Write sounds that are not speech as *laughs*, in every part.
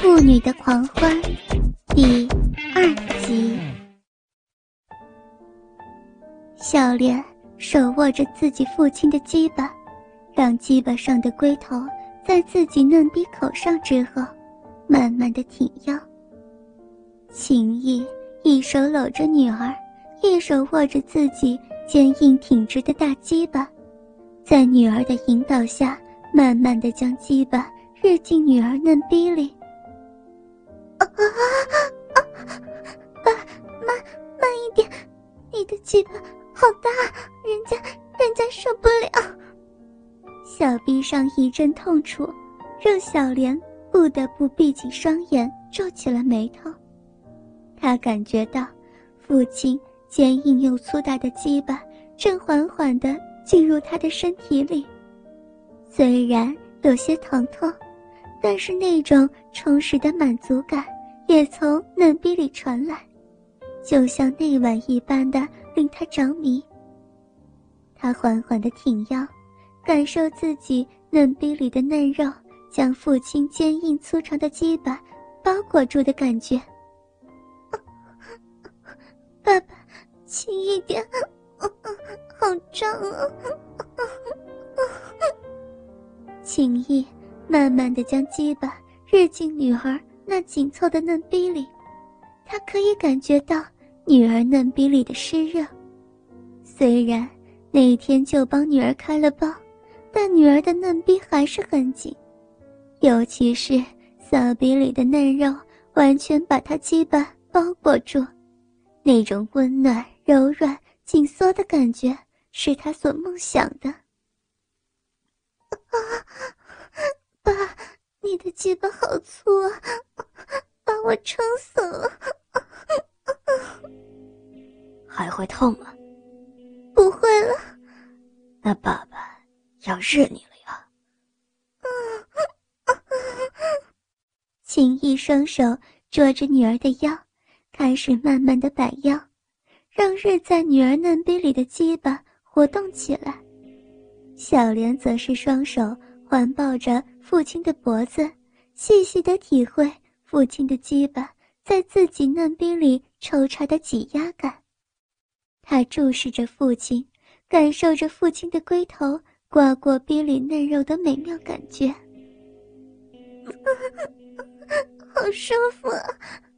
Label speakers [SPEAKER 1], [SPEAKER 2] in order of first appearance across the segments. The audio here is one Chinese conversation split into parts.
[SPEAKER 1] 妇女的狂欢第二集。小莲手握着自己父亲的鸡巴，让鸡巴上的龟头在自己嫩逼口上之后，慢慢的挺腰。秦毅一手搂着女儿，一手握着自己坚硬挺直的大鸡巴，在女儿的引导下，慢慢的将鸡巴日进女儿嫩逼里。啊啊啊！慢慢慢一点，你的鸡巴好大，人家人家受不了。小臂上一阵痛楚，让小莲不得不闭紧双眼，皱起了眉头。他感觉到父亲坚硬又粗大的鸡巴正缓缓地进入他的身体里，虽然有些疼痛。但是那种充实的满足感也从嫩逼里传来，就像那晚一般的令他着迷。他缓缓地挺腰，感受自己嫩逼里的嫩肉将父亲坚硬粗长的鸡巴包裹住的感觉。*laughs* 爸爸，轻一点，好胀啊！*laughs* 轻易。慢慢的将鸡巴日进女儿那紧凑的嫩逼里，他可以感觉到女儿嫩逼里的湿热。虽然那天就帮女儿开了包，但女儿的嫩逼还是很紧，尤其是骚逼里的嫩肉完全把她鸡巴包裹住，那种温暖、柔软、紧缩的感觉是他所梦想的。*laughs* 你的鸡巴好粗啊，*laughs* 把我撑死了！
[SPEAKER 2] 还会痛吗？
[SPEAKER 1] 不会了。
[SPEAKER 2] 那爸爸要日你了呀！
[SPEAKER 1] 秦毅双手捉着女儿的腰，开始慢慢的摆腰，让日在女儿嫩逼里的鸡巴活动起来。小莲则是双手。环抱着父亲的脖子，细细的体会父亲的鸡巴在自己嫩冰里抽插的挤压感。他注视着父亲，感受着父亲的龟头刮过冰里嫩肉的美妙感觉。*laughs* 好舒服，啊，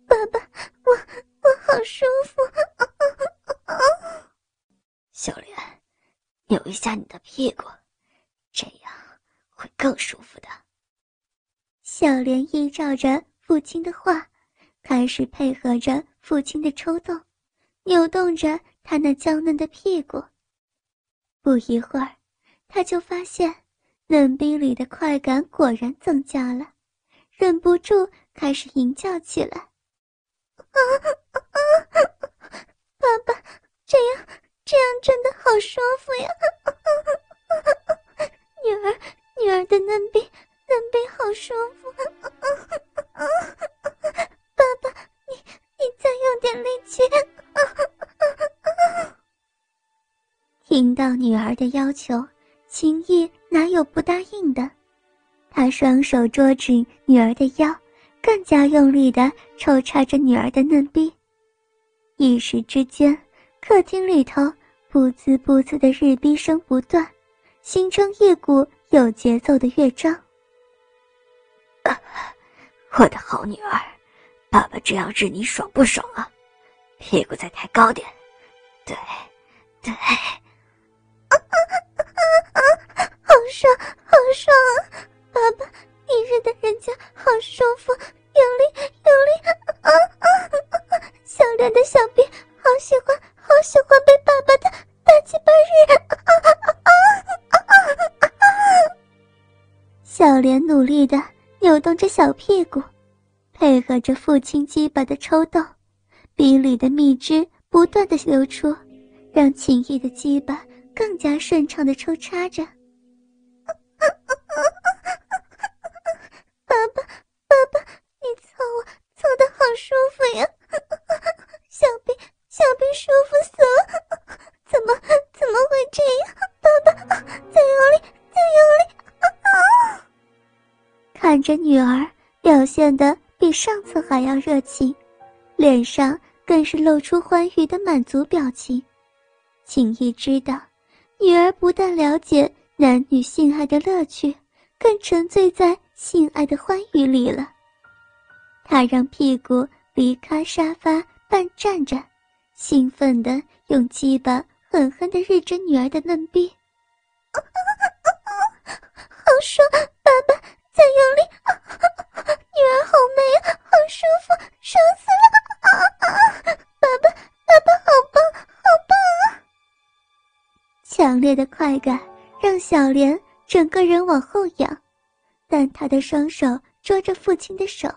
[SPEAKER 1] 爸爸，我我好舒服。
[SPEAKER 2] 小莲，扭一下你的屁股，这样。会更舒服的。
[SPEAKER 1] 小莲依照着父亲的话，开始配合着父亲的抽动，扭动着他那娇嫩的屁股。不一会儿，他就发现嫩逼里的快感果然增加了，忍不住开始吟叫起来：“啊啊啊！爸爸，这样这样真的好舒服呀！*laughs* 女儿。”女儿的嫩逼，嫩逼好舒服！*laughs* 爸爸，你你再用点力气！*laughs* 听到女儿的要求，秦毅哪有不答应的？他双手捉紧女儿的腰，更加用力的抽插着女儿的嫩逼。一时之间，客厅里头不滋不滋的日逼声不断，形成一股。有节奏的乐章。
[SPEAKER 2] 我的好女儿，爸爸这样日你爽不爽啊？屁股再抬高点，对，对，啊啊啊啊啊
[SPEAKER 1] 好爽，好爽啊！爸爸，你日的人家好舒服，用力，用力！啊啊啊啊！小莲的小臂，好喜欢，好喜欢被扭动着小屁股，配合着父亲鸡巴的抽动，鼻里的蜜汁不断的流出，让秦毅的鸡巴更加顺畅的抽插着。着女儿表现的比上次还要热情，脸上更是露出欢愉的满足表情。景逸知道，女儿不但了解男女性爱的乐趣，更沉醉在性爱的欢愉里了。他让屁股离开沙发，半站着，兴奋地用鸡巴狠狠地日着女儿的嫩逼。*laughs* 好爽，感让小莲整个人往后仰，但她的双手捉着父亲的手，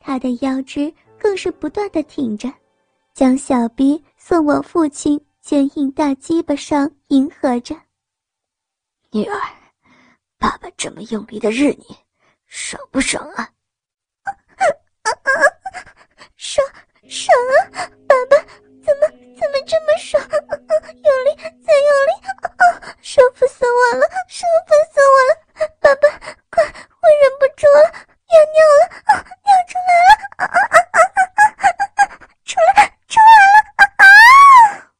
[SPEAKER 1] 她的腰肢更是不断的挺着，将小臂送往父亲坚硬大鸡巴上，迎合着。
[SPEAKER 2] 女儿，爸爸这么用力的日你，爽不爽啊？*laughs*
[SPEAKER 1] 爽爽啊！爸爸，怎么怎么这么爽？用力，再用力！啊舒服死我了，舒服死我了！爸爸，快，我忍不住了，要尿了，尿出来了！啊啊啊啊啊出来，出来了！啊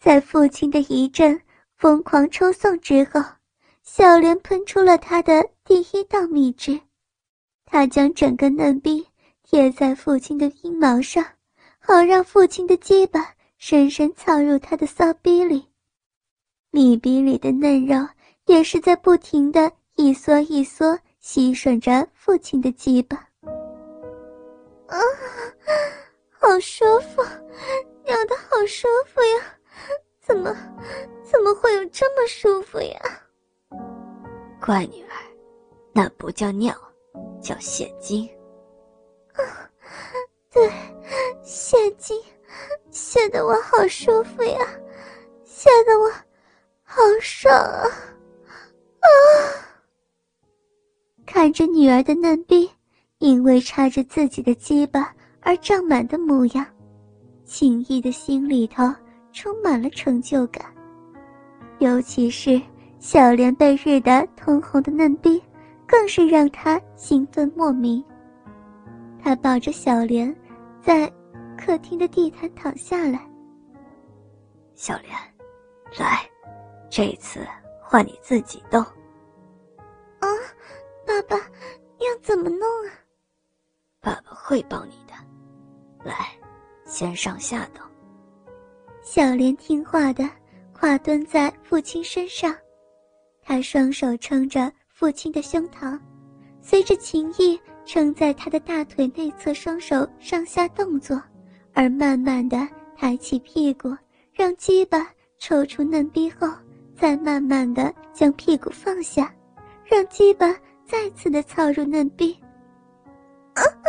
[SPEAKER 1] 在父亲的一阵。疯狂抽送之后，小莲喷出了她的第一道蜜汁。她将整个嫩冰贴在父亲的阴毛上，好让父亲的鸡巴深深藏入他的骚逼里。米逼里的嫩肉也是在不停的一缩一缩，吸吮着父亲的鸡巴。啊，好舒服，尿的好舒服呀！怎么？怎么会有这么舒服呀？
[SPEAKER 2] 乖女儿，那不叫尿，叫泄精。
[SPEAKER 1] 啊，对，泄精，泄得我好舒服呀，泄得我好爽啊！啊！看着女儿的嫩逼，因为插着自己的鸡巴而胀满的模样，秦毅的心里头充满了成就感。尤其是小莲被日得通红的嫩逼，更是让他兴奋莫名。他抱着小莲，在客厅的地毯躺下来。
[SPEAKER 2] 小莲，来，这次换你自己动。
[SPEAKER 1] 啊，爸爸，要怎么弄啊？
[SPEAKER 2] 爸爸会帮你的。来，先上下动。
[SPEAKER 1] 小莲听话的。跨蹲在父亲身上，他双手撑着父亲的胸膛，随着情意撑在他的大腿内侧，双手上下动作，而慢慢的抬起屁股，让鸡巴抽出嫩逼后，再慢慢的将屁股放下，让鸡巴再次的操入嫩逼。啊啊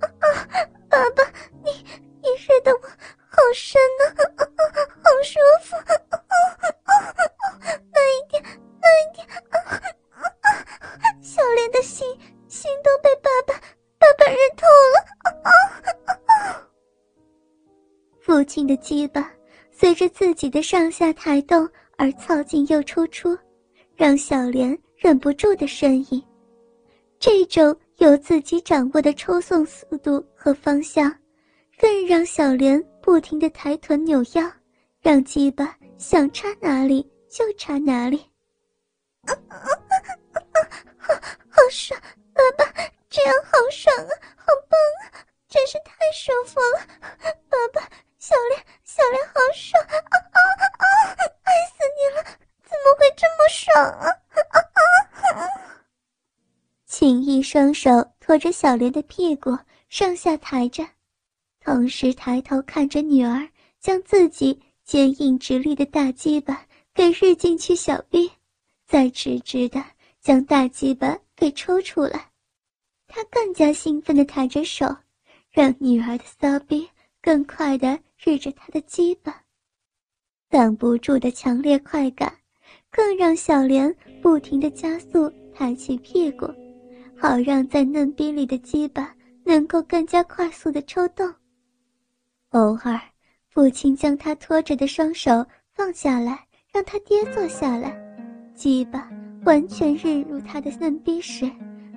[SPEAKER 1] 啊啊！爸爸，你你睡得我好深呢，好舒的鸡巴随着自己的上下抬动而操进又抽出，让小莲忍不住的呻吟。这种由自己掌握的抽送速度和方向，更让小莲不停的抬臀扭腰，让鸡巴想插哪里就插哪里。好 *laughs* 好爽，爸爸，这样好爽啊，好棒啊，真是太舒服了，爸爸。小莲，小莲，好爽啊啊啊！爱死你了，怎么会这么爽啊啊啊！秦毅双手托着小莲的屁股上下抬着，同时抬头看着女儿，将自己坚硬直立的大鸡巴给日进去小臂，再直直的将大鸡巴给抽出来。他更加兴奋的抬着手，让女儿的骚逼更快的。日着他的鸡巴，挡不住的强烈快感，更让小莲不停的加速抬起屁股，好让在嫩逼里的鸡巴能够更加快速的抽动。偶尔，父亲将他拖着的双手放下来，让他跌坐下来，鸡巴完全日入他的嫩逼时，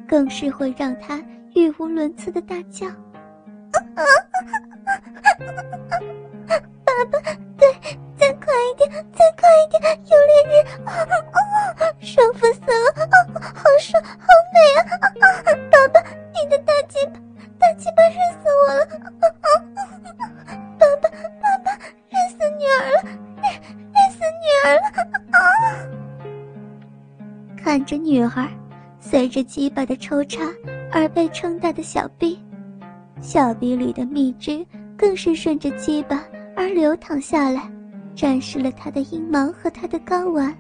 [SPEAKER 1] 更是会让他语无伦次的大叫：“爸爸，对，再快一点，再快一点，有烈日，舒服死了，好爽，好美啊！爸爸，你的大鸡巴，大鸡巴热死我了！爸爸，爸爸，热死女儿了，热热死女儿了！看着女儿随着鸡巴的抽插而被撑大的小臂，小臂里的蜜汁更是顺着鸡巴。而流淌下来，展示了他的阴毛和他的睾丸。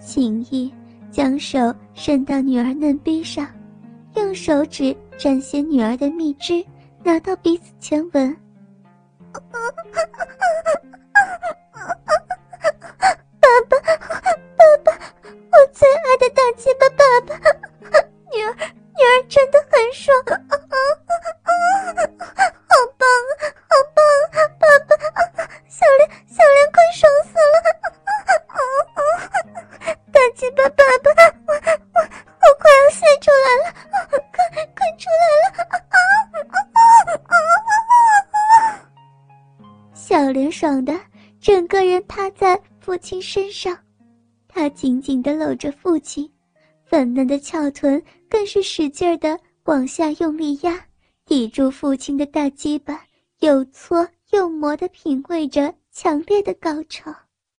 [SPEAKER 1] 秦毅将手伸到女儿嫩逼上，用手指沾些女儿的蜜汁，拿到鼻子前闻。小莲爽的整个人趴在父亲身上，她紧紧的搂着父亲，粉嫩的翘臀更是使劲的往下用力压，抵住父亲的大鸡巴，又搓又磨的品味着强烈的高潮。